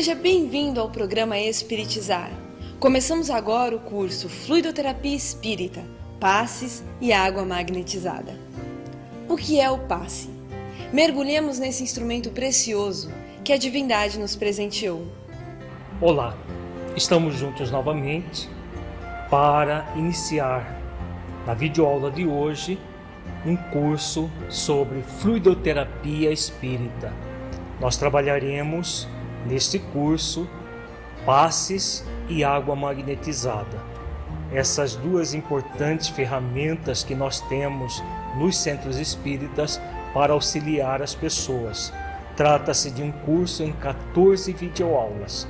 seja bem-vindo ao programa Espiritizar. Começamos agora o curso Fluidoterapia Espírita, Passes e Água Magnetizada. O que é o passe? Mergulhemos nesse instrumento precioso que a divindade nos presenteou. Olá, estamos juntos novamente para iniciar na videoaula de hoje um curso sobre fluidoterapia espírita. Nós trabalharemos neste curso passes e água magnetizada. Essas duas importantes ferramentas que nós temos nos centros espíritas para auxiliar as pessoas. Trata-se de um curso em 14 videoaulas.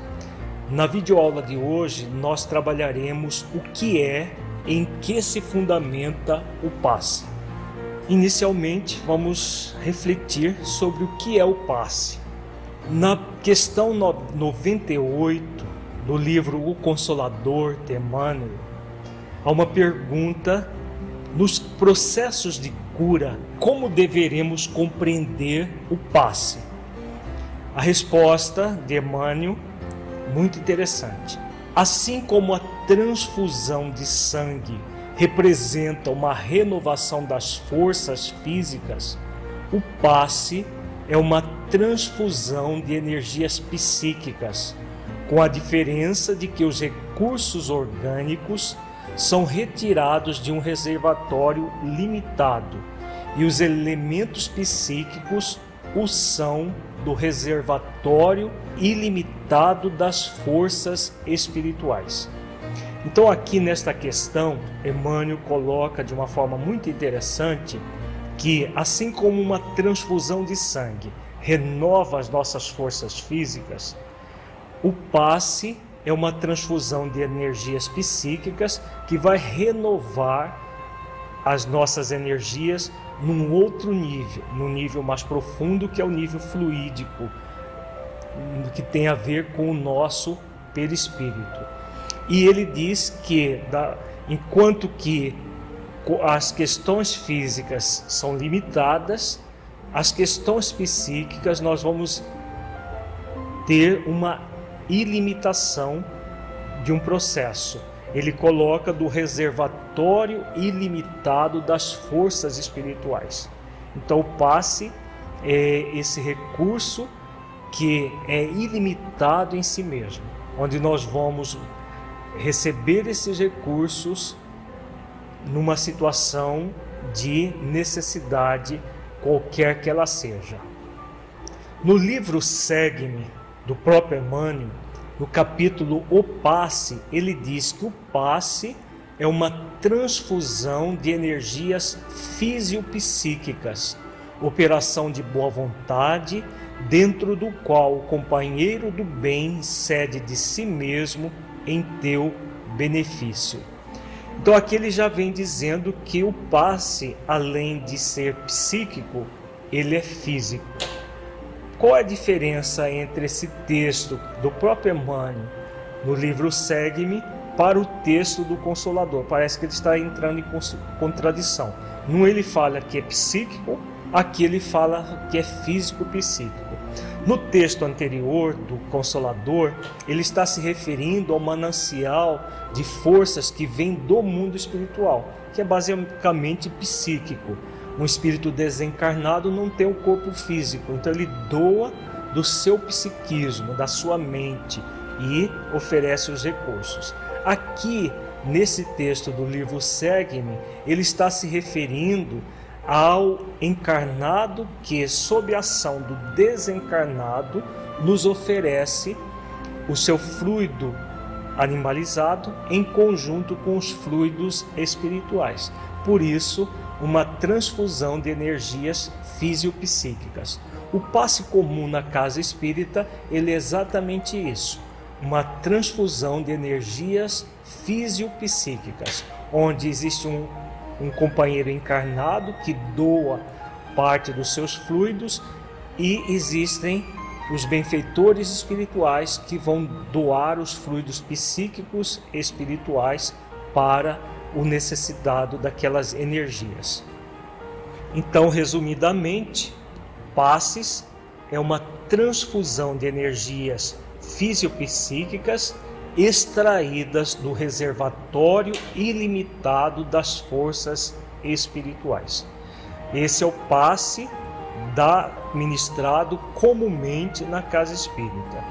Na videoaula de hoje, nós trabalharemos o que é, em que se fundamenta o passe. Inicialmente, vamos refletir sobre o que é o passe. Na questão 98 do livro O Consolador de Emmanuel, há uma pergunta nos processos de cura, como deveremos compreender o passe? A resposta de Emmanuel, muito interessante. Assim como a transfusão de sangue representa uma renovação das forças físicas, o passe é uma transfusão de energias psíquicas, com a diferença de que os recursos orgânicos são retirados de um reservatório limitado e os elementos psíquicos o são do reservatório ilimitado das forças espirituais. Então, aqui nesta questão, Emmanuel coloca de uma forma muito interessante que, assim como uma transfusão de sangue renova as nossas forças físicas, o passe é uma transfusão de energias psíquicas que vai renovar as nossas energias num outro nível, num nível mais profundo que é o nível fluídico, que tem a ver com o nosso perispírito. E ele diz que da, enquanto que as questões físicas são limitadas, as questões psíquicas nós vamos ter uma ilimitação de um processo. Ele coloca do reservatório ilimitado das forças espirituais. Então, passe é esse recurso que é ilimitado em si mesmo, onde nós vamos receber esses recursos numa situação de necessidade qualquer que ela seja. No livro Segue-me, do próprio Emmanuel, no capítulo O Passe, ele diz que o passe é uma transfusão de energias fisiopsíquicas, operação de boa vontade, dentro do qual o companheiro do bem cede de si mesmo em teu benefício. Então aqui ele já vem dizendo que o passe, além de ser psíquico, ele é físico. Qual a diferença entre esse texto do próprio Emmanuel no livro Segue-me para o texto do Consolador? Parece que ele está entrando em contradição. Num ele fala que é psíquico, aqui ele fala que é físico-psíquico. No texto anterior do Consolador, ele está se referindo ao manancial de forças que vem do mundo espiritual, que é basicamente psíquico. um espírito desencarnado não tem o um corpo físico, então ele doa do seu psiquismo, da sua mente e oferece os recursos. Aqui, nesse texto do livro Segue-me, ele está se referindo ao encarnado que, sob a ação do desencarnado, nos oferece o seu fluido animalizado em conjunto com os fluidos espirituais. Por isso, uma transfusão de energias fisiopsíquicas. O passe comum na casa espírita ele é exatamente isso, uma transfusão de energias fisiopsíquicas, onde existe um, um companheiro encarnado que doa parte dos seus fluidos e existem os benfeitores espirituais que vão doar os fluidos psíquicos espirituais para o necessitado daquelas energias. Então, resumidamente, passes é uma transfusão de energias fisiopsíquicas extraídas do reservatório ilimitado das forças espirituais. Esse é o passe da ministrado comumente na casa espírita,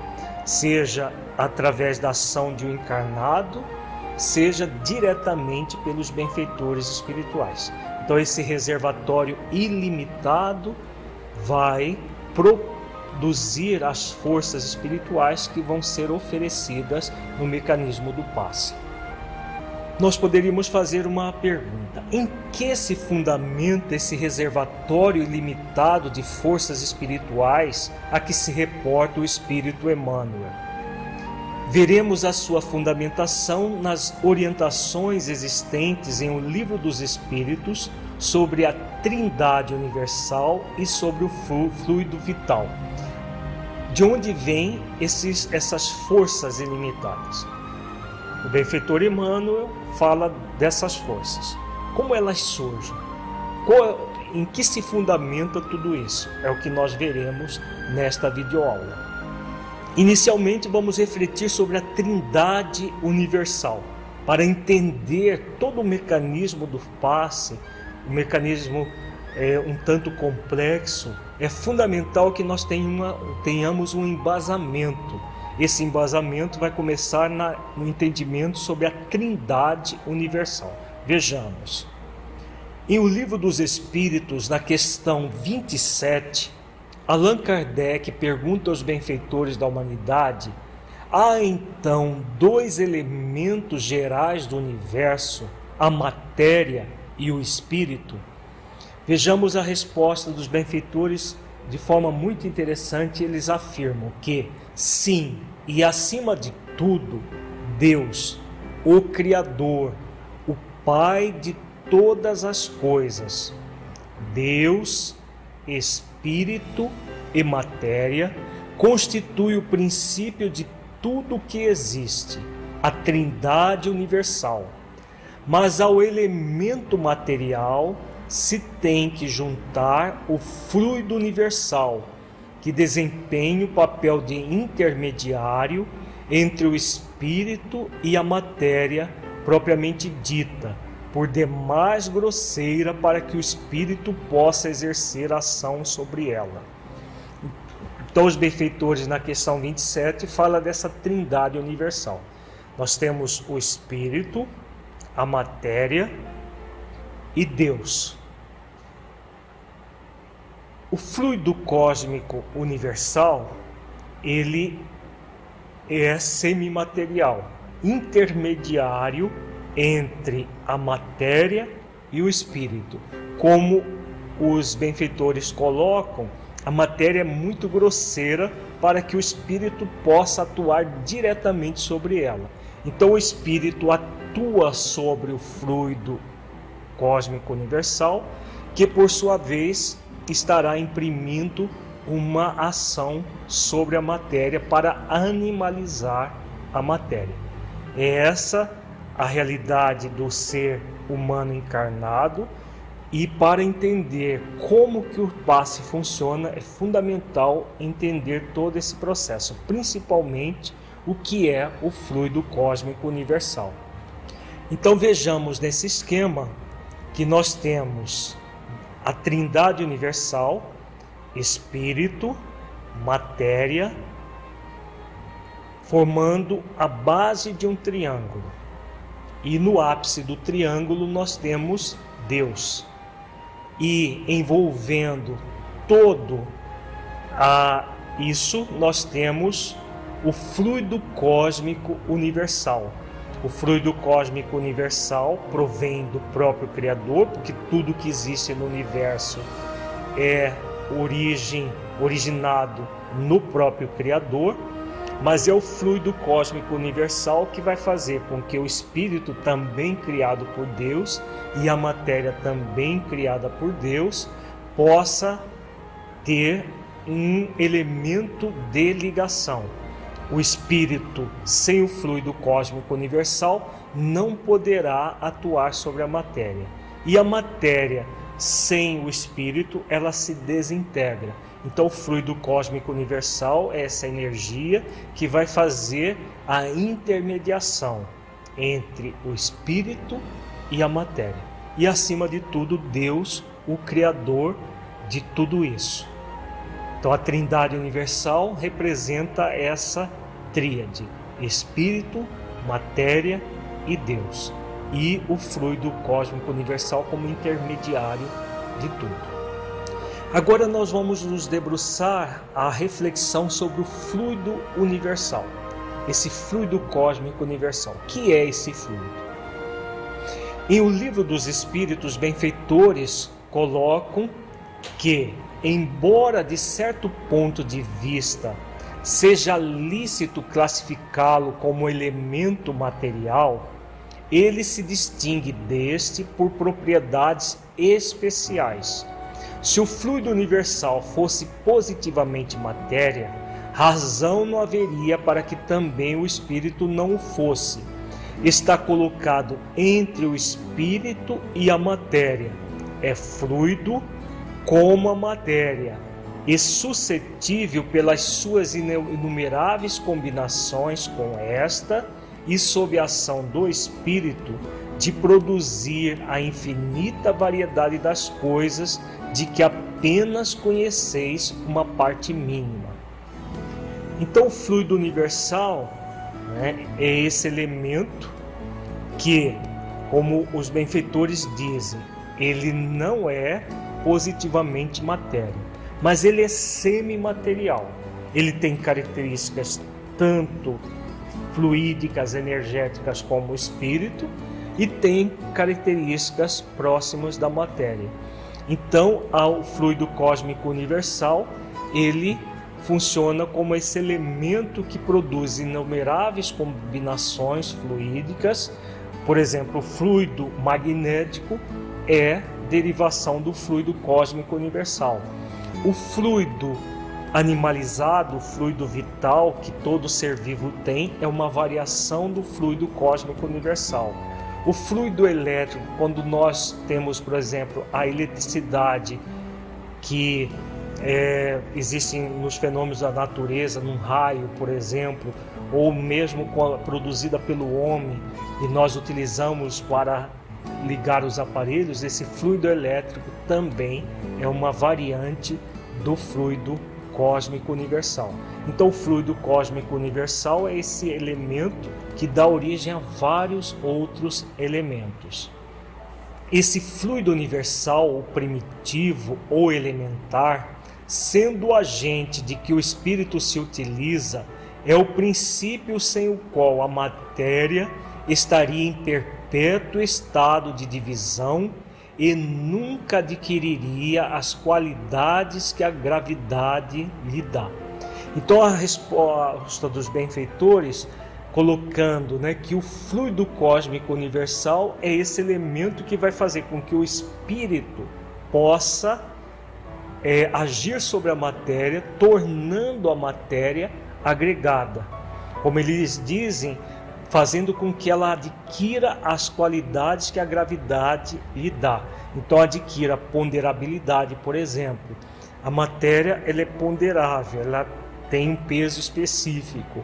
seja através da ação de um encarnado, seja diretamente pelos benfeitores espirituais. Então esse reservatório ilimitado vai produzir as forças espirituais que vão ser oferecidas no mecanismo do passe. Nós poderíamos fazer uma pergunta: em que se fundamenta esse reservatório ilimitado de forças espirituais a que se reporta o Espírito Emmanuel? Veremos a sua fundamentação nas orientações existentes em O Livro dos Espíritos sobre a Trindade Universal e sobre o fluido vital. De onde vêm esses, essas forças ilimitadas? O benfeitor Emmanuel fala dessas forças. Como elas surgem? Qual, em que se fundamenta tudo isso? É o que nós veremos nesta videoaula. Inicialmente, vamos refletir sobre a Trindade Universal, para entender todo o mecanismo do passe um mecanismo é, um tanto complexo, é fundamental que nós tenhamos um embasamento. Esse embasamento vai começar no entendimento sobre a Trindade Universal. Vejamos. Em O Livro dos Espíritos, na questão 27, Allan Kardec pergunta aos benfeitores da humanidade: há então dois elementos gerais do universo, a matéria e o espírito? Vejamos a resposta dos benfeitores de forma muito interessante. Eles afirmam que sim, e acima de tudo, Deus, o Criador, o Pai de todas as coisas, Deus, Espírito e matéria, constitui o princípio de tudo que existe, a Trindade universal mas ao elemento material se tem que juntar o fluido universal, que desempenha o papel de intermediário entre o espírito e a matéria propriamente dita, por demais grosseira para que o espírito possa exercer ação sobre ela. Então, os benfeitores, na questão 27, fala dessa trindade universal. Nós temos o espírito, a matéria e Deus. O fluido cósmico universal, ele é semimaterial, intermediário entre a matéria e o espírito. Como os benfeitores colocam, a matéria é muito grosseira para que o espírito possa atuar diretamente sobre ela. Então o espírito atua sobre o fluido cósmico universal, que por sua vez estará imprimindo uma ação sobre a matéria para animalizar a matéria. É essa a realidade do ser humano encarnado e para entender como que o passe funciona é fundamental entender todo esse processo, principalmente o que é o fluido cósmico universal. Então vejamos nesse esquema que nós temos a Trindade universal, espírito, matéria, formando a base de um triângulo. E no ápice do triângulo nós temos Deus. E envolvendo todo a isso nós temos o fluido cósmico universal. O fluido cósmico universal provém do próprio Criador, porque tudo que existe no universo é origem, originado no próprio Criador, mas é o fluido cósmico universal que vai fazer com que o espírito também criado por Deus e a matéria também criada por Deus possa ter um elemento de ligação. O espírito sem o fluido cósmico universal não poderá atuar sobre a matéria. E a matéria sem o espírito, ela se desintegra. Então, o fluido cósmico universal é essa energia que vai fazer a intermediação entre o espírito e a matéria. E acima de tudo, Deus, o criador de tudo isso. Então, a Trindade universal representa essa tríade: espírito, matéria e Deus e o fluido cósmico universal como intermediário de tudo. Agora nós vamos nos debruçar a reflexão sobre o fluido universal, esse fluido cósmico universal. O que é esse fluido? Em O Livro dos Espíritos Benfeitores colocam que, embora de certo ponto de vista seja lícito classificá-lo como elemento material, ele se distingue deste por propriedades especiais. Se o fluido universal fosse positivamente matéria, razão não haveria para que também o espírito não o fosse. Está colocado entre o espírito e a matéria. É fluido como a matéria e suscetível pelas suas inumeráveis combinações com esta e sob a ação do Espírito de produzir a infinita variedade das coisas de que apenas conheceis uma parte mínima. Então, o fluido universal né, é esse elemento que, como os benfeitores dizem, ele não é positivamente matéria, mas ele é semimaterial. Ele tem características tanto fluídicas, energéticas como espírito e tem características próximas da matéria. Então, ao fluido cósmico universal, ele funciona como esse elemento que produz inumeráveis combinações fluídicas. Por exemplo, o fluido magnético é derivação do fluido cósmico universal. O fluido animalizado, o fluido vital que todo ser vivo tem, é uma variação do fluido cósmico universal. O fluido elétrico, quando nós temos, por exemplo, a eletricidade que é, existem nos fenômenos da natureza, num raio, por exemplo, ou mesmo produzida pelo homem, e nós utilizamos para ligar os aparelhos, esse fluido elétrico também é uma variante do fluido cósmico universal. Então, o fluido cósmico universal é esse elemento que dá origem a vários outros elementos. Esse fluido universal, ou primitivo ou elementar, sendo o agente de que o espírito se utiliza, é o princípio sem o qual a matéria estaria em perpétuo estado de divisão e nunca adquiriria as qualidades que a gravidade lhe dá. Então a resposta dos benfeitores colocando né, que o fluido cósmico universal é esse elemento que vai fazer com que o espírito possa é, agir sobre a matéria, tornando a matéria agregada. Como eles dizem, fazendo com que ela adquira as qualidades que a gravidade lhe dá. Então adquira ponderabilidade, por exemplo. A matéria ela é ponderável, ela tem um peso específico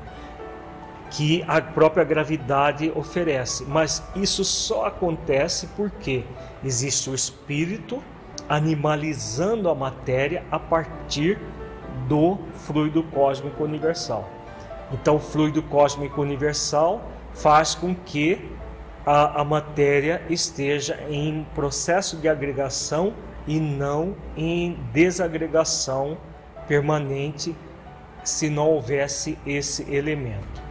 que a própria gravidade oferece, mas isso só acontece porque existe o espírito animalizando a matéria a partir do fluido cósmico universal. Então, o fluido cósmico universal faz com que a, a matéria esteja em processo de agregação e não em desagregação permanente se não houvesse esse elemento.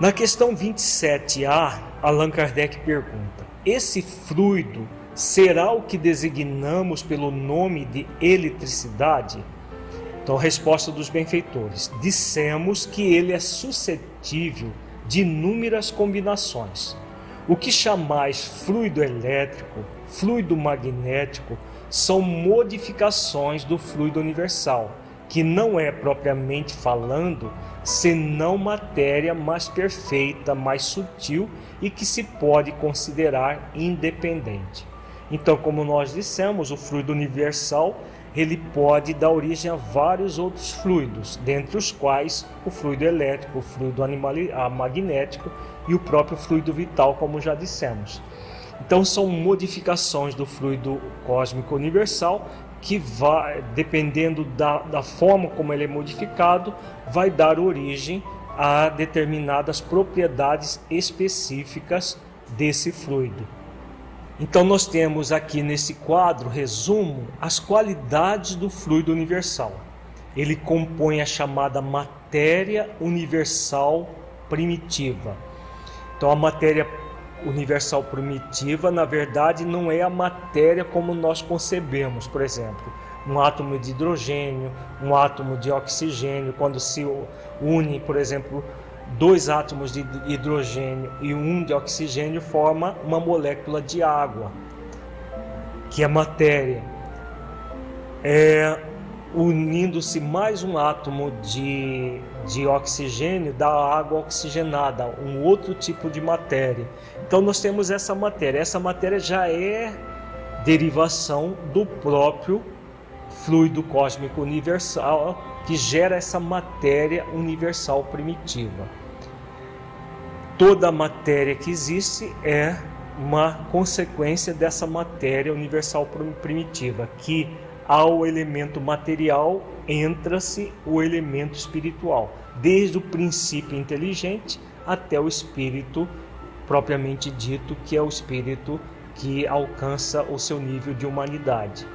Na questão 27A, Allan Kardec pergunta: esse fluido será o que designamos pelo nome de eletricidade? Então, resposta dos benfeitores: dissemos que ele é suscetível de inúmeras combinações. O que chamais fluido elétrico, fluido magnético, são modificações do fluido universal, que não é propriamente falando senão matéria mais perfeita, mais sutil e que se pode considerar independente. Então, como nós dissemos, o fluido universal ele pode dar origem a vários outros fluidos, dentre os quais o fluido elétrico, o fluido animal, magnético e o próprio fluido vital, como já dissemos. Então são modificações do fluido cósmico universal que vai, dependendo da, da forma como ele é modificado, vai dar origem a determinadas propriedades específicas desse fluido. Então nós temos aqui nesse quadro resumo as qualidades do fluido universal. Ele compõe a chamada matéria universal primitiva. Então a matéria universal primitiva, na verdade, não é a matéria como nós concebemos, por exemplo, um átomo de hidrogênio, um átomo de oxigênio, quando se une, por exemplo, dois átomos de hidrogênio e um de oxigênio forma uma molécula de água, que é matéria. É, unindo-se mais um átomo de, de oxigênio da água oxigenada, um outro tipo de matéria. Então nós temos essa matéria. Essa matéria já é derivação do próprio fluido cósmico universal que gera essa matéria universal primitiva. Toda matéria que existe é uma consequência dessa matéria universal primitiva, que ao elemento material entra-se o elemento espiritual, desde o princípio inteligente até o espírito propriamente dito, que é o espírito que alcança o seu nível de humanidade.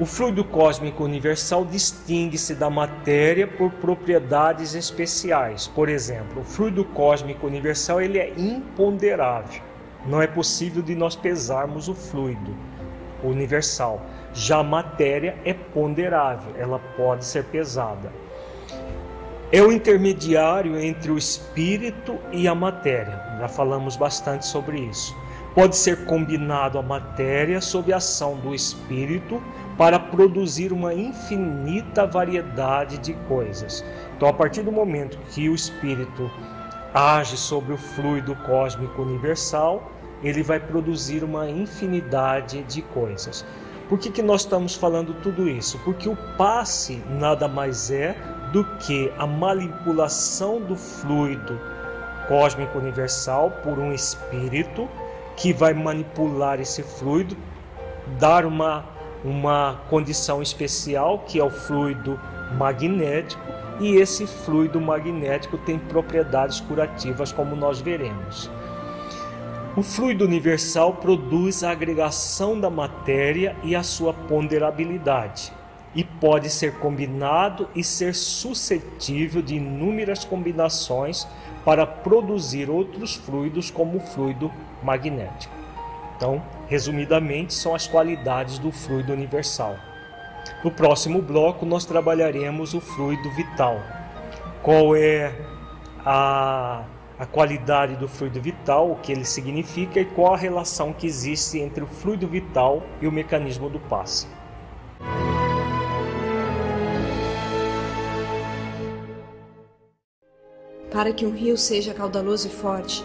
O fluido cósmico universal distingue-se da matéria por propriedades especiais. Por exemplo, o fluido cósmico universal ele é imponderável. Não é possível de nós pesarmos o fluido universal. Já a matéria é ponderável, ela pode ser pesada. É o intermediário entre o espírito e a matéria. Já falamos bastante sobre isso. Pode ser combinado a matéria sob a ação do espírito para produzir uma infinita variedade de coisas. Então, a partir do momento que o espírito age sobre o fluido cósmico universal, ele vai produzir uma infinidade de coisas. Por que, que nós estamos falando tudo isso? Porque o passe nada mais é do que a manipulação do fluido cósmico universal por um espírito que vai manipular esse fluido, dar uma, uma condição especial que é o fluido magnético, e esse fluido magnético tem propriedades curativas, como nós veremos. O fluido universal produz a agregação da matéria e a sua ponderabilidade, e pode ser combinado e ser suscetível de inúmeras combinações para produzir outros fluidos, como o fluido magnético. Então, resumidamente, são as qualidades do fluido universal. No próximo bloco, nós trabalharemos o fluido vital. Qual é a a qualidade do fluido vital, o que ele significa e qual a relação que existe entre o fluido vital e o mecanismo do passe. Para que um rio seja caudaloso e forte,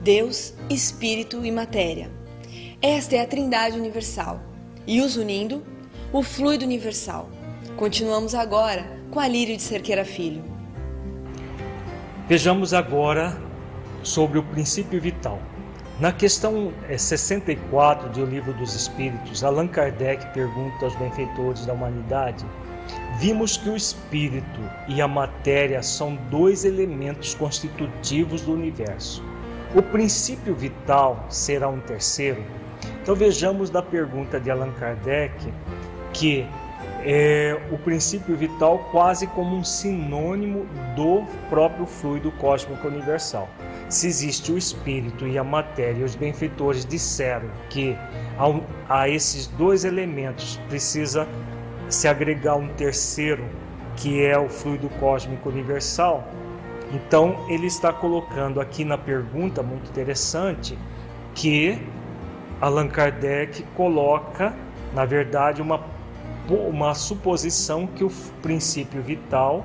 Deus, Espírito e Matéria. Esta é a Trindade Universal. E os unindo, o fluido universal. Continuamos agora com a Lírio de Cerqueira Filho. Vejamos agora sobre o princípio vital. Na questão 64 do Livro dos Espíritos, Allan Kardec pergunta aos benfeitores da humanidade: Vimos que o espírito e a matéria são dois elementos constitutivos do universo. O princípio vital será um terceiro? Então vejamos da pergunta de Allan Kardec que é o princípio vital quase como um sinônimo do próprio fluido cósmico universal. Se existe o espírito e a matéria, os benfeitores disseram que a, a esses dois elementos precisa se agregar um terceiro, que é o fluido cósmico universal. Então, ele está colocando aqui na pergunta muito interessante que Allan Kardec coloca, na verdade, uma uma suposição que o princípio vital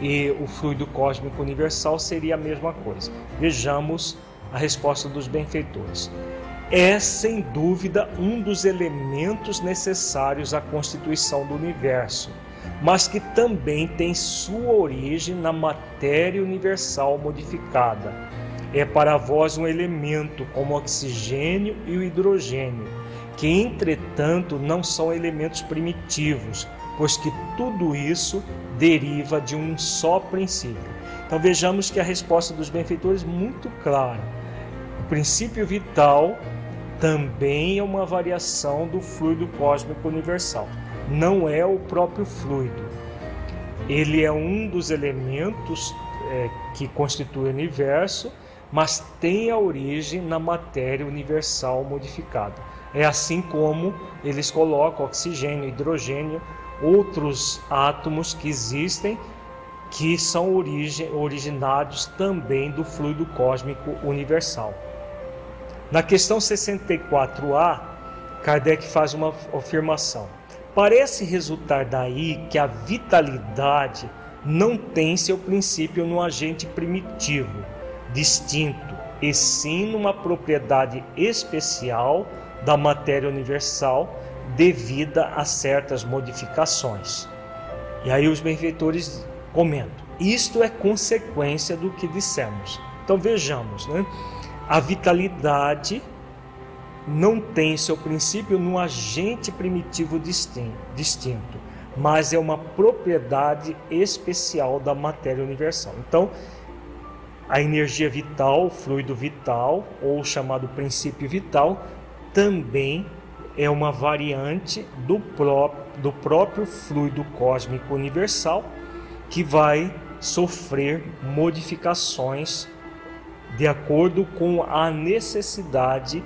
e o fluido cósmico universal seria a mesma coisa. Vejamos a resposta dos benfeitores. É sem dúvida um dos elementos necessários à constituição do universo, mas que também tem sua origem na matéria universal modificada. É para vós um elemento como o oxigênio e o hidrogênio que entretanto não são elementos primitivos, pois que tudo isso deriva de um só princípio. Então vejamos que a resposta dos benfeitores é muito clara. O princípio vital também é uma variação do fluido cósmico universal, não é o próprio fluido. Ele é um dos elementos é, que constitui o universo, mas tem a origem na matéria universal modificada. É assim como eles colocam oxigênio, hidrogênio, outros átomos que existem que são origem, originados também do fluido cósmico universal. Na questão 64A, Kardec faz uma afirmação. Parece resultar daí que a vitalidade não tem seu princípio no agente primitivo, distinto, e sim numa propriedade especial da matéria universal devida a certas modificações. E aí os benfeitores comentam: isto é consequência do que dissemos. Então vejamos, né? A vitalidade não tem seu princípio no agente primitivo distinto, mas é uma propriedade especial da matéria universal. Então, a energia vital, o fluido vital, ou chamado princípio vital, também é uma variante do, pró do próprio fluido cósmico universal que vai sofrer modificações de acordo com a necessidade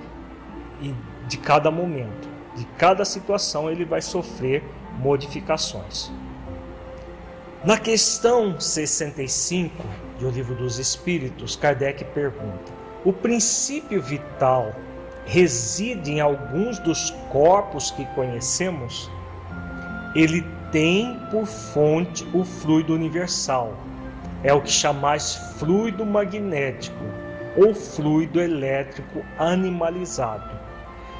de cada momento, de cada situação ele vai sofrer modificações. Na questão 65 do Livro dos Espíritos, Kardec pergunta: o princípio vital reside em alguns dos corpos que conhecemos, ele tem por fonte o fluido universal. É o que chamais fluido magnético ou fluido elétrico animalizado.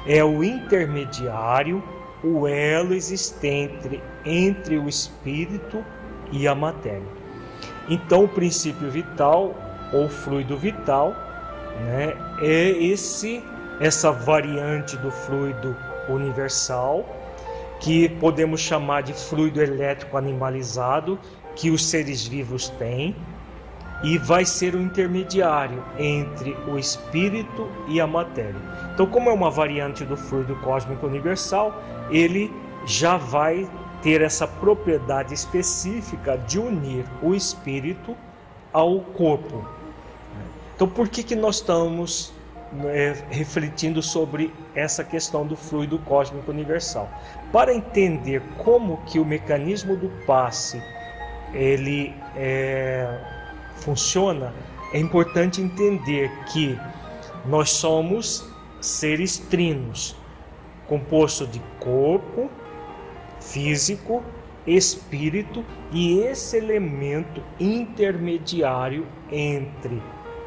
É o intermediário, o elo existente entre o espírito e a matéria. Então, o princípio vital ou fluido vital né, é esse essa variante do fluido universal, que podemos chamar de fluido elétrico animalizado, que os seres vivos têm, e vai ser o intermediário entre o espírito e a matéria. Então, como é uma variante do fluido cósmico universal, ele já vai ter essa propriedade específica de unir o espírito ao corpo. Então, por que, que nós estamos é, refletindo sobre essa questão do fluido cósmico universal. Para entender como que o mecanismo do passe ele é, funciona, é importante entender que nós somos seres trinos, composto de corpo, físico, espírito e esse elemento intermediário entre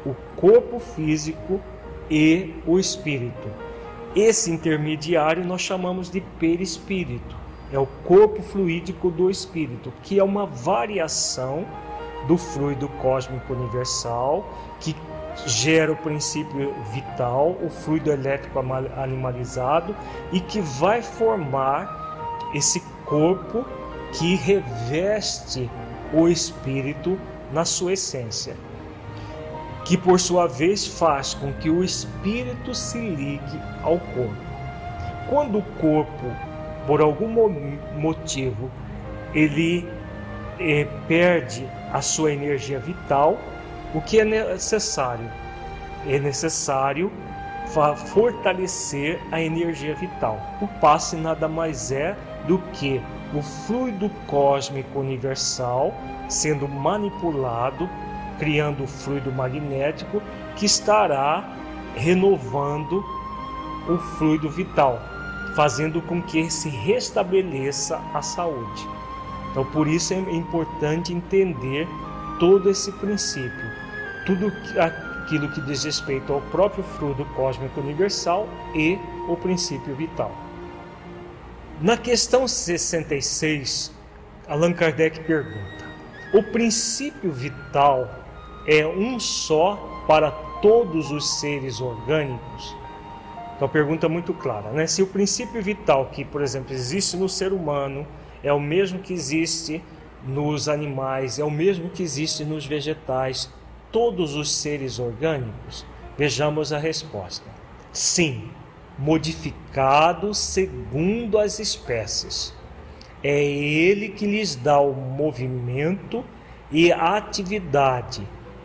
o corpo físico e o espírito. Esse intermediário nós chamamos de perispírito. É o corpo fluídico do espírito, que é uma variação do fluido cósmico universal que gera o princípio vital, o fluido elétrico animalizado e que vai formar esse corpo que reveste o espírito na sua essência, que por sua vez faz com que o espírito se ligue ao corpo. Quando o corpo, por algum motivo, ele eh, perde a sua energia vital, o que é necessário? É necessário fortalecer a energia vital. O passe nada mais é do que o fluido cósmico universal sendo manipulado, criando o fluido magnético que estará renovando o fluido vital, fazendo com que se restabeleça a saúde. Então, por isso é importante entender todo esse princípio, tudo aquilo que diz respeito ao próprio fluido cósmico universal e o princípio vital. Na questão 66, Allan Kardec pergunta: o princípio vital é um só para todos os seres orgânicos? Então, pergunta muito clara, né? Se o princípio vital que, por exemplo, existe no ser humano é o mesmo que existe nos animais, é o mesmo que existe nos vegetais, todos os seres orgânicos? Vejamos a resposta. Sim, modificado segundo as espécies. É ele que lhes dá o movimento e a atividade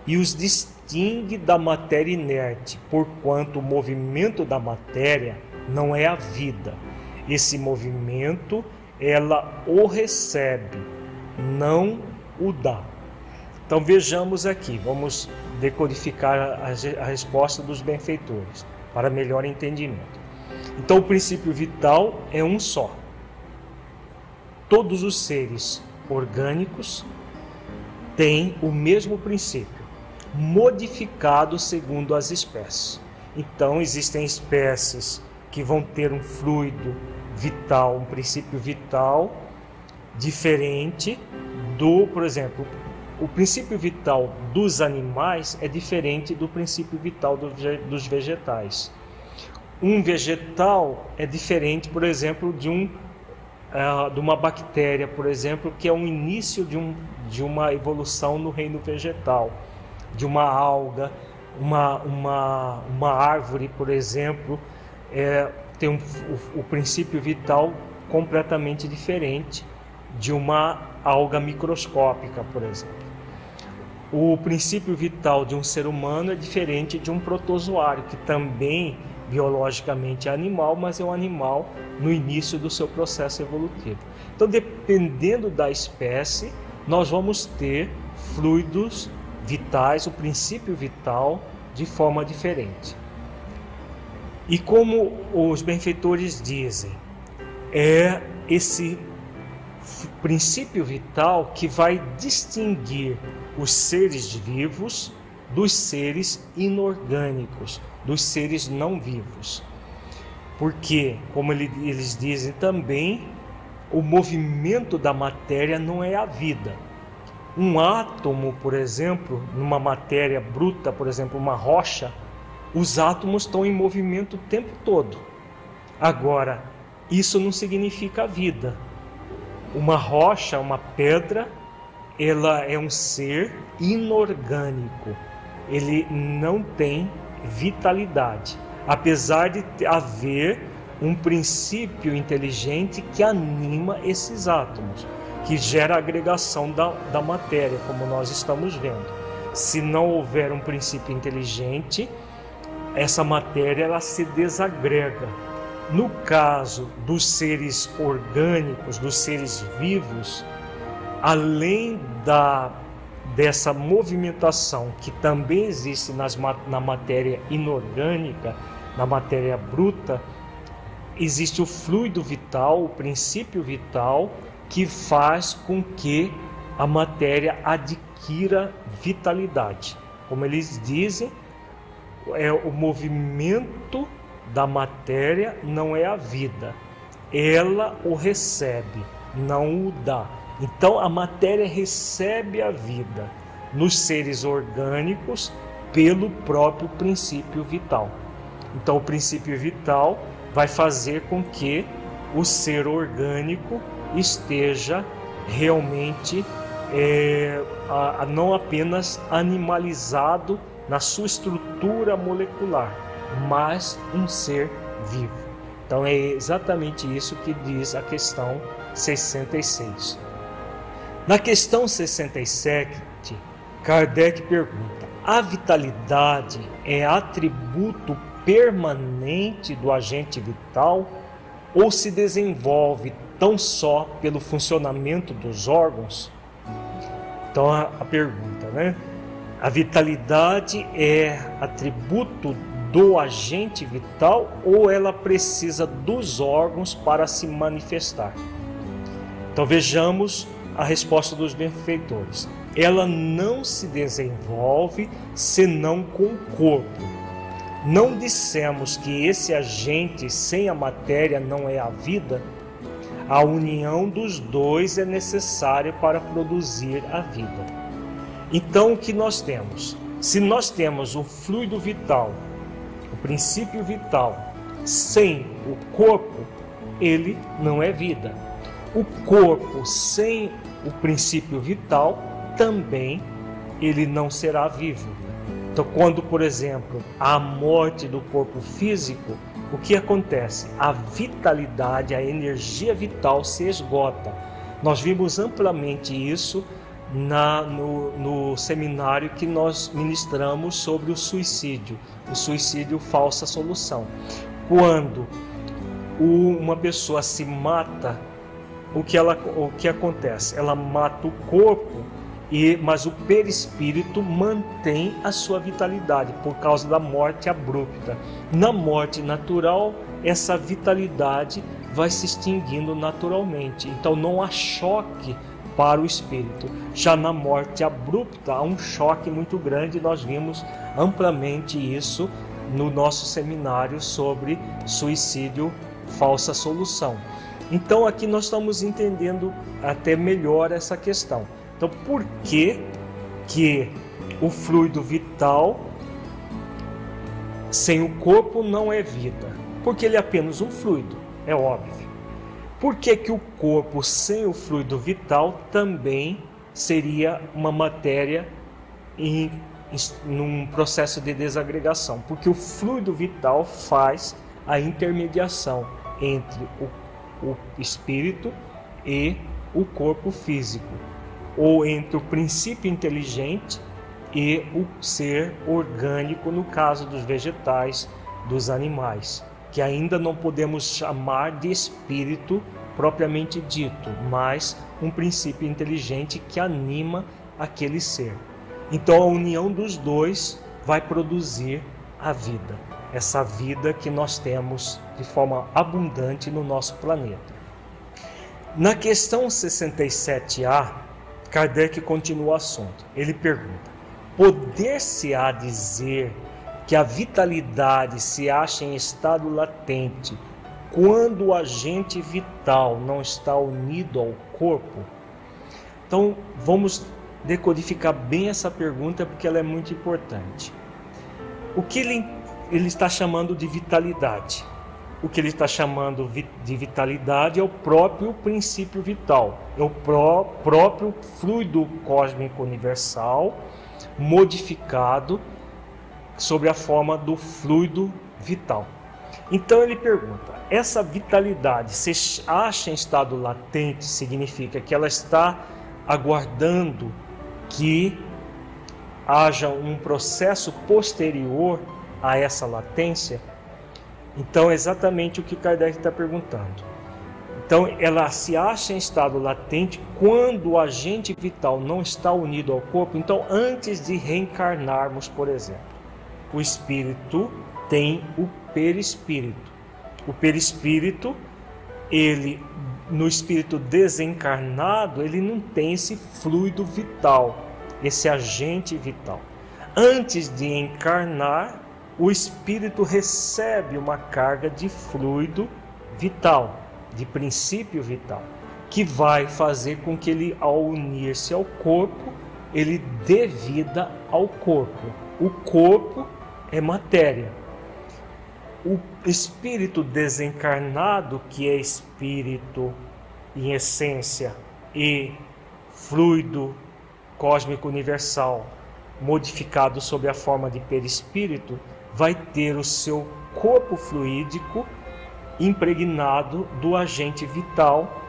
e os distingue da matéria inerte, porquanto o movimento da matéria não é a vida. Esse movimento ela o recebe, não o dá. Então vejamos aqui, vamos decodificar a, a resposta dos benfeitores para melhor entendimento. Então o princípio vital é um só. Todos os seres orgânicos têm o mesmo princípio, modificado segundo as espécies. Então existem espécies que vão ter um fluido vital, um princípio vital diferente do, por exemplo, o princípio vital dos animais é diferente do princípio vital dos vegetais um vegetal é diferente, por exemplo, de, um, uh, de uma bactéria, por exemplo, que é o um início de, um, de uma evolução no reino vegetal, de uma alga, uma, uma, uma árvore, por exemplo, é, tem um, o, o princípio vital completamente diferente de uma alga microscópica, por exemplo. O princípio vital de um ser humano é diferente de um protozoário, que também biologicamente é animal, mas é um animal no início do seu processo evolutivo. Então, dependendo da espécie, nós vamos ter fluidos vitais, o princípio vital, de forma diferente. E como os benfeitores dizem, é esse princípio vital que vai distinguir os seres vivos dos seres inorgânicos, dos seres não vivos. Porque, como eles dizem também, o movimento da matéria não é a vida. Um átomo, por exemplo, numa matéria bruta, por exemplo, uma rocha, os átomos estão em movimento o tempo todo. Agora, isso não significa vida. Uma rocha, uma pedra, ela é um ser inorgânico. Ele não tem vitalidade, apesar de haver um princípio inteligente que anima esses átomos, que gera a agregação da, da matéria, como nós estamos vendo. Se não houver um princípio inteligente, essa matéria ela se desagrega. No caso dos seres orgânicos, dos seres vivos, além da dessa movimentação que também existe nas, na matéria inorgânica, na matéria bruta, existe o fluido vital, o princípio vital, que faz com que a matéria adquira vitalidade. Como eles dizem, é o movimento da matéria não é a vida. Ela o recebe, não o dá. Então a matéria recebe a vida nos seres orgânicos pelo próprio princípio vital. Então o princípio vital vai fazer com que o ser orgânico esteja realmente é, a, a não apenas animalizado na sua estrutura molecular, mas um ser vivo. Então é exatamente isso que diz a questão 66. Na questão 67, Kardec pergunta: a vitalidade é atributo permanente do agente vital ou se desenvolve tão só pelo funcionamento dos órgãos? Então a, a pergunta, né? A vitalidade é atributo do agente vital ou ela precisa dos órgãos para se manifestar? Então vejamos a resposta dos benfeitores. Ela não se desenvolve senão com o corpo. Não dissemos que esse agente sem a matéria não é a vida? A união dos dois é necessária para produzir a vida. Então, o que nós temos? Se nós temos o fluido vital, o princípio vital, sem o corpo, ele não é vida. O corpo sem o princípio vital também ele não será vivo. Então, quando, por exemplo, há a morte do corpo físico, o que acontece? A vitalidade, a energia vital se esgota. Nós vimos amplamente isso na, no, no seminário que nós ministramos sobre o suicídio, o suicídio falsa solução. Quando uma pessoa se mata, o que, ela, o que acontece? Ela mata o corpo e, mas o perispírito mantém a sua vitalidade por causa da morte abrupta. Na morte natural, essa vitalidade vai se extinguindo naturalmente. Então não há choque para o espírito. Já na morte abrupta há um choque muito grande, nós vimos amplamente isso no nosso seminário sobre suicídio falsa solução. Então aqui nós estamos entendendo até melhor essa questão. Então, por que que o fluido vital sem o corpo não é vida? Porque ele é apenas um fluido, é óbvio. Por que, que o corpo sem o fluido vital também seria uma matéria em, num processo de desagregação? Porque o fluido vital faz a intermediação entre o, o espírito e o corpo físico ou entre o princípio inteligente e o ser orgânico, no caso dos vegetais, dos animais, que ainda não podemos chamar de espírito propriamente dito, mas um princípio inteligente que anima aquele ser. Então a união dos dois vai produzir a vida, essa vida que nós temos de forma abundante no nosso planeta. Na questão 67A, Kardec continua o assunto. Ele pergunta: Poder-se-á dizer que a vitalidade se acha em estado latente quando o agente vital não está unido ao corpo? Então, vamos decodificar bem essa pergunta porque ela é muito importante. O que ele, ele está chamando de vitalidade? o que ele está chamando de vitalidade é o próprio princípio vital, é o pró próprio fluido cósmico universal modificado sobre a forma do fluido vital. Então ele pergunta: essa vitalidade se acha em estado latente? Significa que ela está aguardando que haja um processo posterior a essa latência? Então, é exatamente o que Kardec está perguntando. Então, ela se acha em estado latente quando o agente vital não está unido ao corpo. Então, antes de reencarnarmos, por exemplo, o espírito tem o perispírito. O perispírito, ele no espírito desencarnado, ele não tem esse fluido vital, esse agente vital. Antes de encarnar, o espírito recebe uma carga de fluido vital, de princípio vital, que vai fazer com que ele, ao unir-se ao corpo, ele dê vida ao corpo. O corpo é matéria. O espírito desencarnado, que é espírito em essência e fluido cósmico universal, modificado sob a forma de perispírito, vai ter o seu corpo fluídico impregnado do agente vital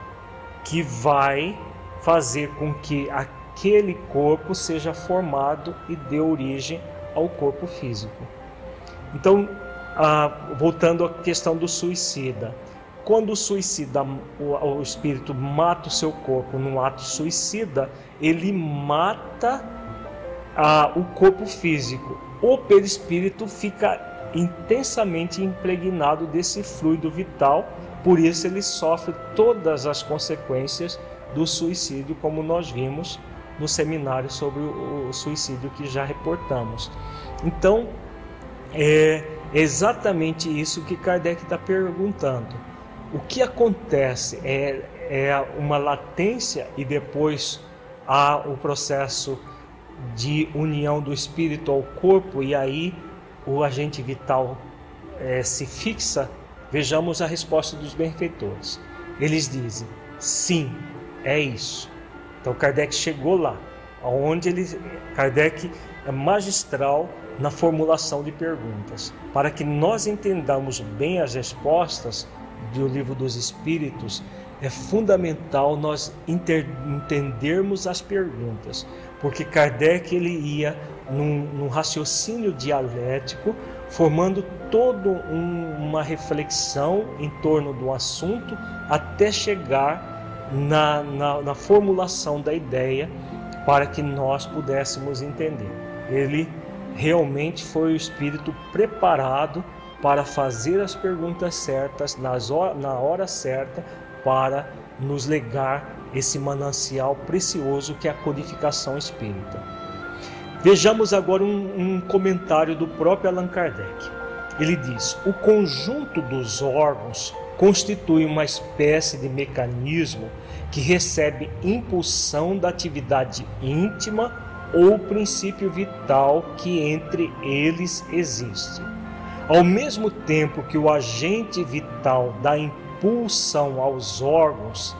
que vai fazer com que aquele corpo seja formado e dê origem ao corpo físico. Então, ah, voltando à questão do suicida, quando o suicida, o, o espírito mata o seu corpo num ato suicida, ele mata ah, o corpo físico. O perispírito fica intensamente impregnado desse fluido vital, por isso ele sofre todas as consequências do suicídio, como nós vimos no seminário sobre o suicídio que já reportamos. Então, é exatamente isso que Kardec está perguntando. O que acontece é, é uma latência e depois há o processo de união do espírito ao corpo e aí o agente vital é, se fixa. Vejamos a resposta dos benfeitores. Eles dizem: sim, é isso. Então Kardec chegou lá, onde ele Kardec é magistral na formulação de perguntas. Para que nós entendamos bem as respostas do livro dos Espíritos, é fundamental nós entendermos as perguntas, porque Kardec ele ia num, num raciocínio dialético, formando toda um, uma reflexão em torno do assunto até chegar na, na, na formulação da ideia para que nós pudéssemos entender. Ele realmente foi o espírito preparado para fazer as perguntas certas nas na hora certa para nos legar esse manancial precioso que é a codificação espírita. Vejamos agora um, um comentário do próprio Allan Kardec. Ele diz: o conjunto dos órgãos constitui uma espécie de mecanismo que recebe impulsão da atividade íntima ou princípio vital que entre eles existe. Ao mesmo tempo que o agente vital dá impulsão aos órgãos,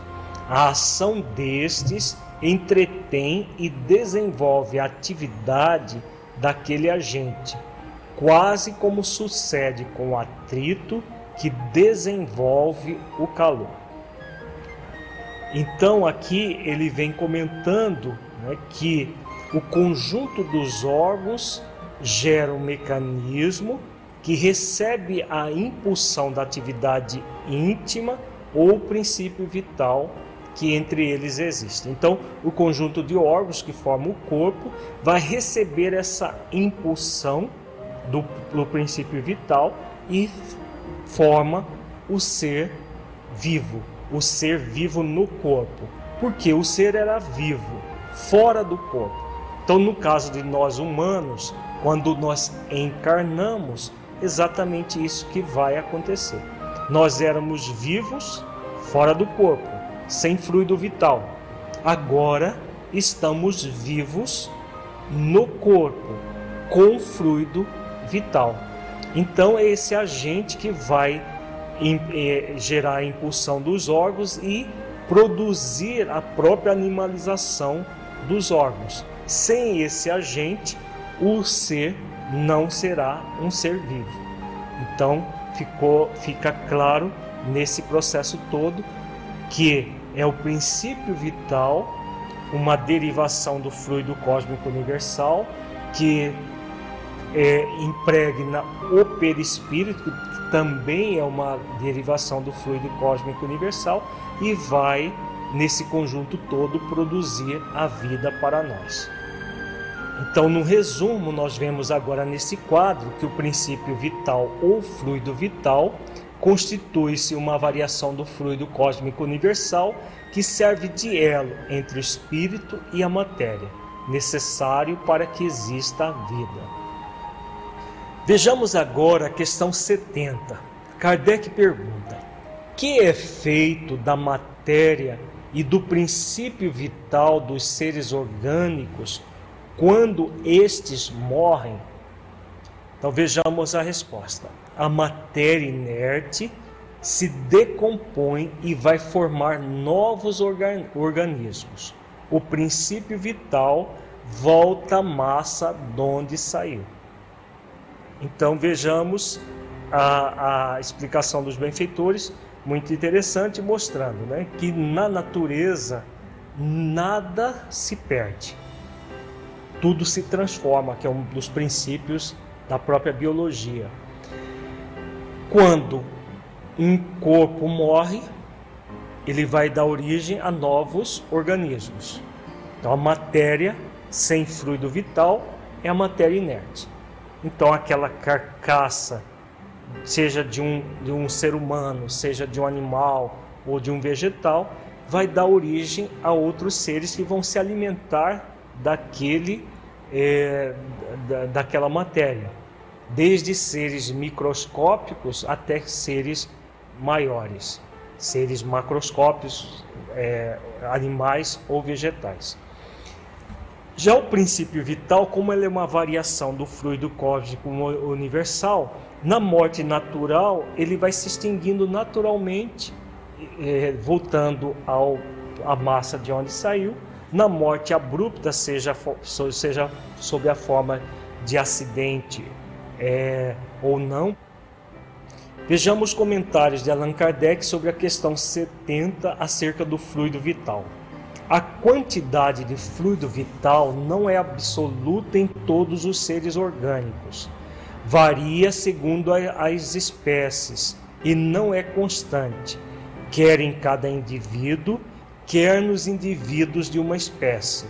a ação destes entretém e desenvolve a atividade daquele agente, quase como sucede com o atrito que desenvolve o calor. Então aqui ele vem comentando né, que o conjunto dos órgãos gera um mecanismo que recebe a impulsão da atividade íntima ou princípio vital que entre eles existe. Então, o conjunto de órgãos que forma o corpo vai receber essa impulsão do, do princípio vital e forma o ser vivo, o ser vivo no corpo. Porque o ser era vivo, fora do corpo. Então, no caso de nós humanos, quando nós encarnamos, exatamente isso que vai acontecer. Nós éramos vivos fora do corpo, sem fluido vital. Agora estamos vivos no corpo, com fluido vital. Então é esse agente que vai é, gerar a impulsão dos órgãos e produzir a própria animalização dos órgãos. Sem esse agente, o ser não será um ser vivo. Então ficou, fica claro nesse processo todo que é o princípio vital, uma derivação do fluido cósmico universal que é, impregna o perispírito, que também é uma derivação do fluido cósmico universal, e vai, nesse conjunto todo, produzir a vida para nós. Então, no resumo, nós vemos agora nesse quadro que o princípio vital ou fluido vital constitui-se uma variação do fluido cósmico universal que serve de elo entre o espírito e a matéria, necessário para que exista a vida. Vejamos agora a questão 70. Kardec pergunta: que é feito da matéria e do princípio vital dos seres orgânicos quando estes morrem? Então vejamos a resposta a matéria inerte se decompõe e vai formar novos organismos. O princípio vital volta à massa de onde saiu. Então vejamos a, a explicação dos benfeitores, muito interessante, mostrando né, que na natureza nada se perde, tudo se transforma, que é um dos princípios da própria biologia. Quando um corpo morre, ele vai dar origem a novos organismos. Então, a matéria sem fluido vital é a matéria inerte. Então, aquela carcaça, seja de um, de um ser humano, seja de um animal ou de um vegetal, vai dar origem a outros seres que vão se alimentar daquele, é, da, daquela matéria desde seres microscópicos até seres maiores, seres macroscópicos, é, animais ou vegetais. Já o princípio vital, como ele é uma variação do fluido cósmico universal, na morte natural ele vai se extinguindo naturalmente, é, voltando ao, à massa de onde saiu. Na morte abrupta, seja, seja sob a forma de acidente é, ou não. Vejamos comentários de Allan Kardec sobre a questão 70 acerca do fluido vital. A quantidade de fluido vital não é absoluta em todos os seres orgânicos. Varia segundo as espécies e não é constante, quer em cada indivíduo, quer nos indivíduos de uma espécie.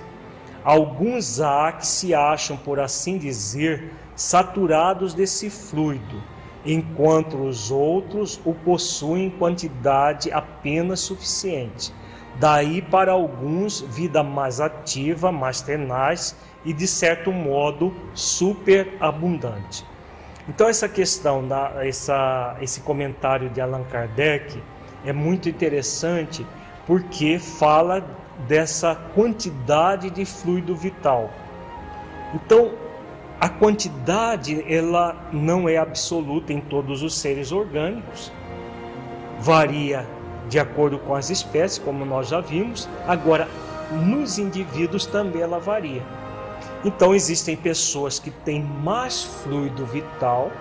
Alguns há que se acham, por assim dizer, saturados desse fluido, enquanto os outros o possuem em quantidade apenas suficiente. Daí para alguns vida mais ativa, mais tenaz e de certo modo superabundante. Então essa questão da essa, esse comentário de Allan Kardec é muito interessante porque fala dessa quantidade de fluido vital. Então a quantidade ela não é absoluta em todos os seres orgânicos, varia de acordo com as espécies, como nós já vimos. Agora, nos indivíduos também ela varia. Então existem pessoas que têm mais fluido vital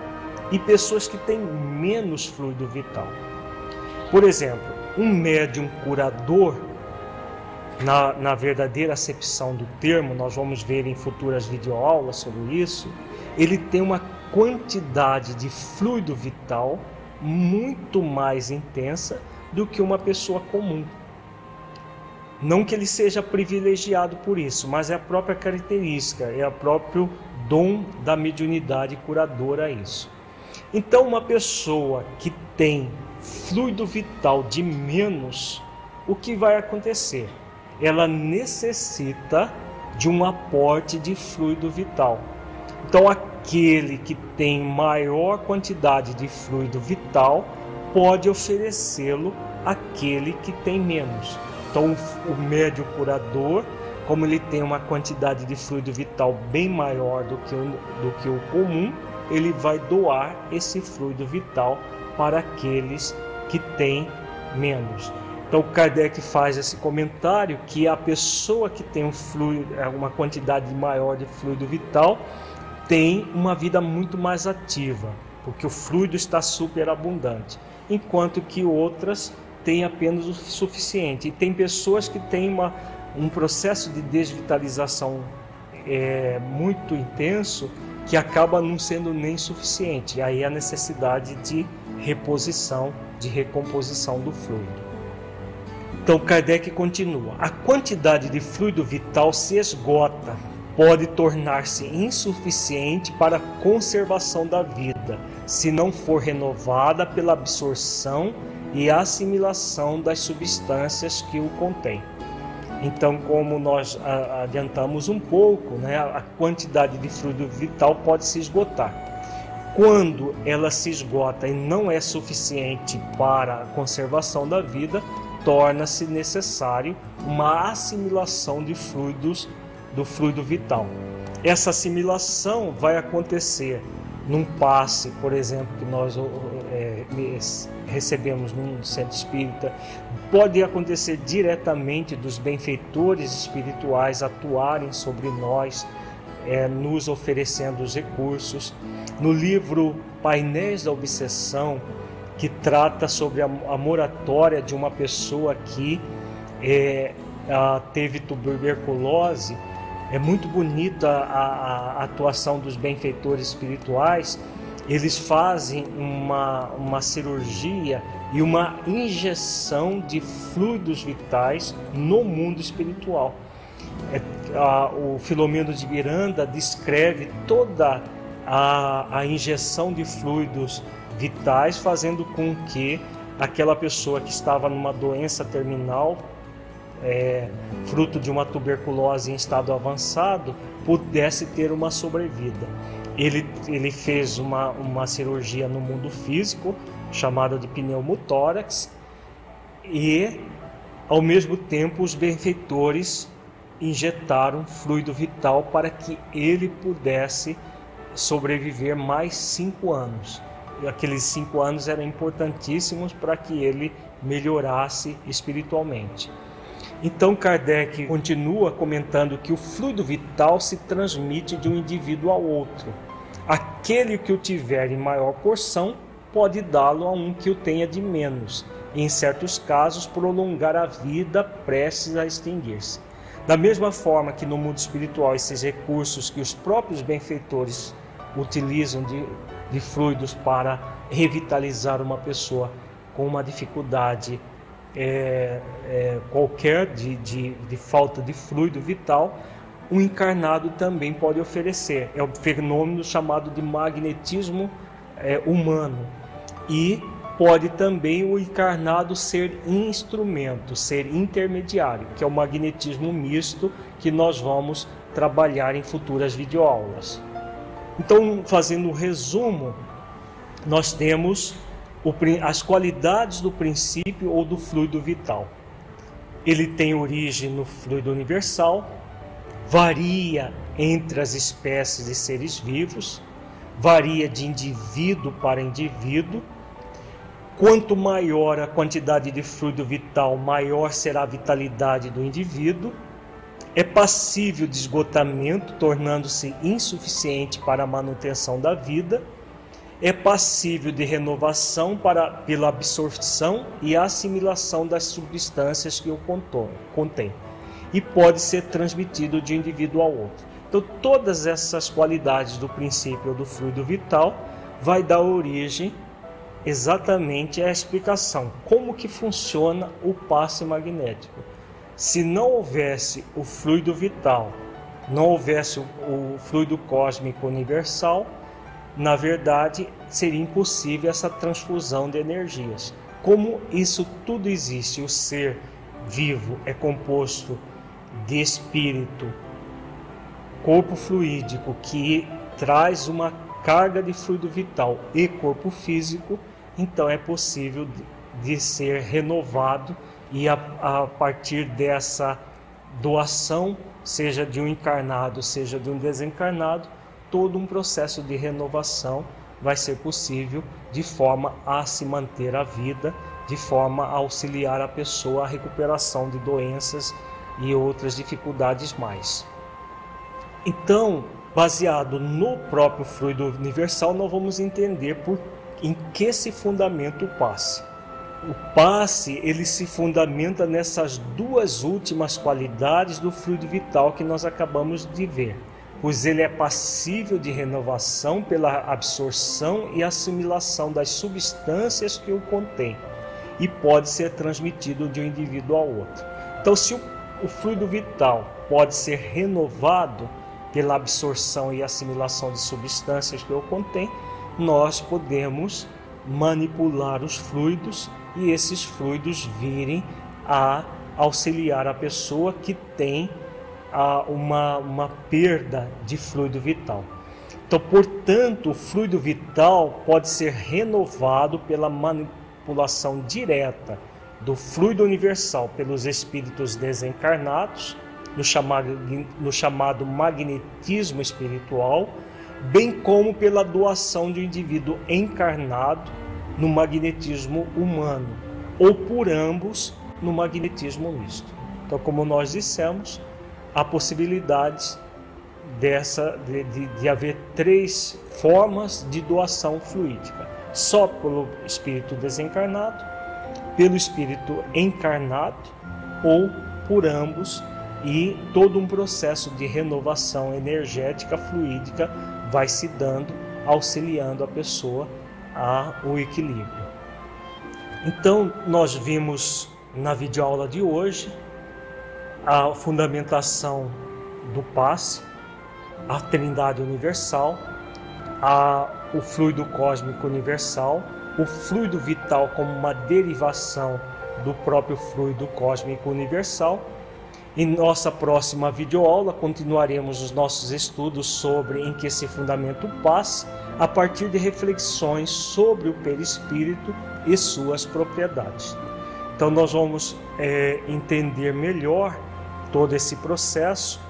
e pessoas que têm menos fluido vital. Por exemplo, um médium curador na, na verdadeira acepção do termo, nós vamos ver em futuras videoaulas sobre isso, ele tem uma quantidade de fluido vital muito mais intensa do que uma pessoa comum. Não que ele seja privilegiado por isso, mas é a própria característica, é o próprio dom da mediunidade curadora isso. Então, uma pessoa que tem fluido vital de menos, o que vai acontecer? Ela necessita de um aporte de fluido vital. Então, aquele que tem maior quantidade de fluido vital pode oferecê-lo àquele que tem menos. Então, o médio curador, como ele tem uma quantidade de fluido vital bem maior do que o, do que o comum, ele vai doar esse fluido vital para aqueles que têm menos. Então Kardec faz esse comentário que a pessoa que tem um fluido, é, uma quantidade maior de fluido vital tem uma vida muito mais ativa, porque o fluido está superabundante, enquanto que outras têm apenas o suficiente. E tem pessoas que têm uma, um processo de desvitalização é, muito intenso que acaba não sendo nem suficiente. E aí a necessidade de reposição, de recomposição do fluido. Então Kardec continua: a quantidade de fluido vital se esgota pode tornar-se insuficiente para a conservação da vida, se não for renovada pela absorção e assimilação das substâncias que o contém. Então, como nós adiantamos um pouco, né, a quantidade de fluido vital pode se esgotar. Quando ela se esgota e não é suficiente para a conservação da vida, torna-se necessário uma assimilação de fluidos do fluido vital. Essa assimilação vai acontecer num passe, por exemplo, que nós é, recebemos num centro espírita, pode acontecer diretamente dos benfeitores espirituais atuarem sobre nós, é, nos oferecendo os recursos. No livro Painéis da Obsessão, que trata sobre a, a moratória de uma pessoa que é, a, teve tuberculose, é muito bonita a, a, atuação dos benfeitores espirituais. Eles fazem uma, uma cirurgia e uma injeção de fluidos vitais no mundo espiritual. É, a, o Filomeno de Miranda descreve toda a, a injeção de fluidos vitais, fazendo com que aquela pessoa que estava numa doença terminal é, fruto de uma tuberculose em estado avançado, pudesse ter uma sobrevida. Ele, ele fez uma, uma cirurgia no mundo físico, chamada de pneumotórax, e ao mesmo tempo os benfeitores injetaram fluido vital para que ele pudesse sobreviver mais cinco anos. Aqueles cinco anos eram importantíssimos para que ele melhorasse espiritualmente. Então Kardec continua comentando que o fluido vital se transmite de um indivíduo ao outro. Aquele que o tiver em maior porção pode dá-lo a um que o tenha de menos, e em certos casos prolongar a vida prestes a extinguir-se. Da mesma forma que no mundo espiritual esses recursos que os próprios benfeitores utilizam de, de fluidos para revitalizar uma pessoa com uma dificuldade é, é, qualquer de, de, de falta de fluido vital, o encarnado também pode oferecer. É o fenômeno chamado de magnetismo é, humano. E pode também o encarnado ser instrumento, ser intermediário, que é o magnetismo misto que nós vamos trabalhar em futuras videoaulas. Então, fazendo um resumo, nós temos as qualidades do princípio ou do fluido vital. Ele tem origem no fluido universal, varia entre as espécies de seres vivos, varia de indivíduo para indivíduo. Quanto maior a quantidade de fluido vital, maior será a vitalidade do indivíduo. É passível de esgotamento, tornando-se insuficiente para a manutenção da vida é passível de renovação para, pela absorção e assimilação das substâncias que o contém e pode ser transmitido de indivíduo ao outro. Então, todas essas qualidades do princípio do fluido vital vai dar origem exatamente à explicação como que funciona o passe magnético. Se não houvesse o fluido vital, não houvesse o fluido cósmico universal, na verdade, seria impossível essa transfusão de energias. Como isso tudo existe, o ser vivo é composto de espírito, corpo fluídico que traz uma carga de fluido vital e corpo físico, então é possível de ser renovado e a, a partir dessa doação, seja de um encarnado, seja de um desencarnado, todo um processo de renovação vai ser possível de forma a se manter a vida, de forma a auxiliar a pessoa à recuperação de doenças e outras dificuldades mais. Então, baseado no próprio fluido universal, nós vamos entender por, em que se fundamenta o passe. O passe ele se fundamenta nessas duas últimas qualidades do fluido vital que nós acabamos de ver pois ele é passível de renovação pela absorção e assimilação das substâncias que o contém e pode ser transmitido de um indivíduo ao outro. Então, se o, o fluido vital pode ser renovado, pela absorção e assimilação de substâncias que o contém, nós podemos manipular os fluidos e esses fluidos virem a auxiliar a pessoa que tem a, uma, uma perda de fluido vital. Então, portanto, o fluido vital pode ser renovado pela manipulação direta do fluido universal pelos espíritos desencarnados, no chamado, no chamado magnetismo espiritual, bem como pela doação de um indivíduo encarnado no magnetismo humano, ou por ambos no magnetismo misto. Então, como nós dissemos, há possibilidades dessa de, de, de haver três formas de doação fluídica: só pelo espírito desencarnado, pelo espírito encarnado ou por ambos e todo um processo de renovação energética fluídica vai se dando, auxiliando a pessoa ao equilíbrio. Então, nós vimos na videoaula de hoje a fundamentação do passe, a Trindade Universal, a, o fluido cósmico universal, o fluido vital como uma derivação do próprio fluido cósmico universal. Em nossa próxima videoaula continuaremos os nossos estudos sobre em que se fundamenta o paz a partir de reflexões sobre o perispírito e suas propriedades. Então nós vamos é, entender melhor todo esse processo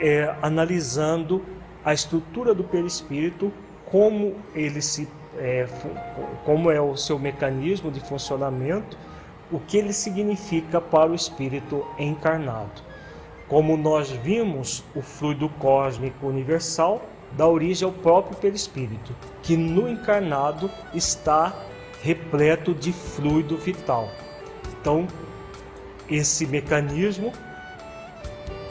é, analisando a estrutura do perispírito, como ele se é, como é o seu mecanismo de funcionamento, o que ele significa para o espírito encarnado. Como nós vimos, o fluido cósmico universal dá origem ao próprio perispírito, que no encarnado está repleto de fluido vital. Então, esse mecanismo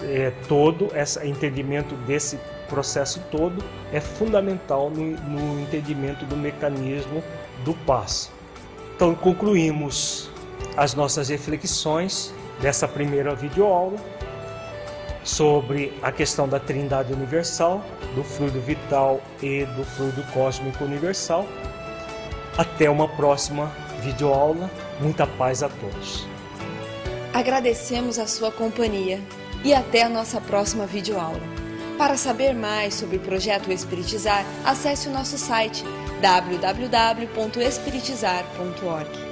é, todo, esse entendimento desse processo todo é fundamental no, no entendimento do mecanismo do passe. Então concluímos as nossas reflexões dessa primeira videoaula sobre a questão da trindade universal, do fluido vital e do fluido cósmico universal. Até uma próxima videoaula. Muita paz a todos. Agradecemos a sua companhia e até a nossa próxima videoaula. Para saber mais sobre o projeto Espiritizar, acesse o nosso site www.espiritizar.org.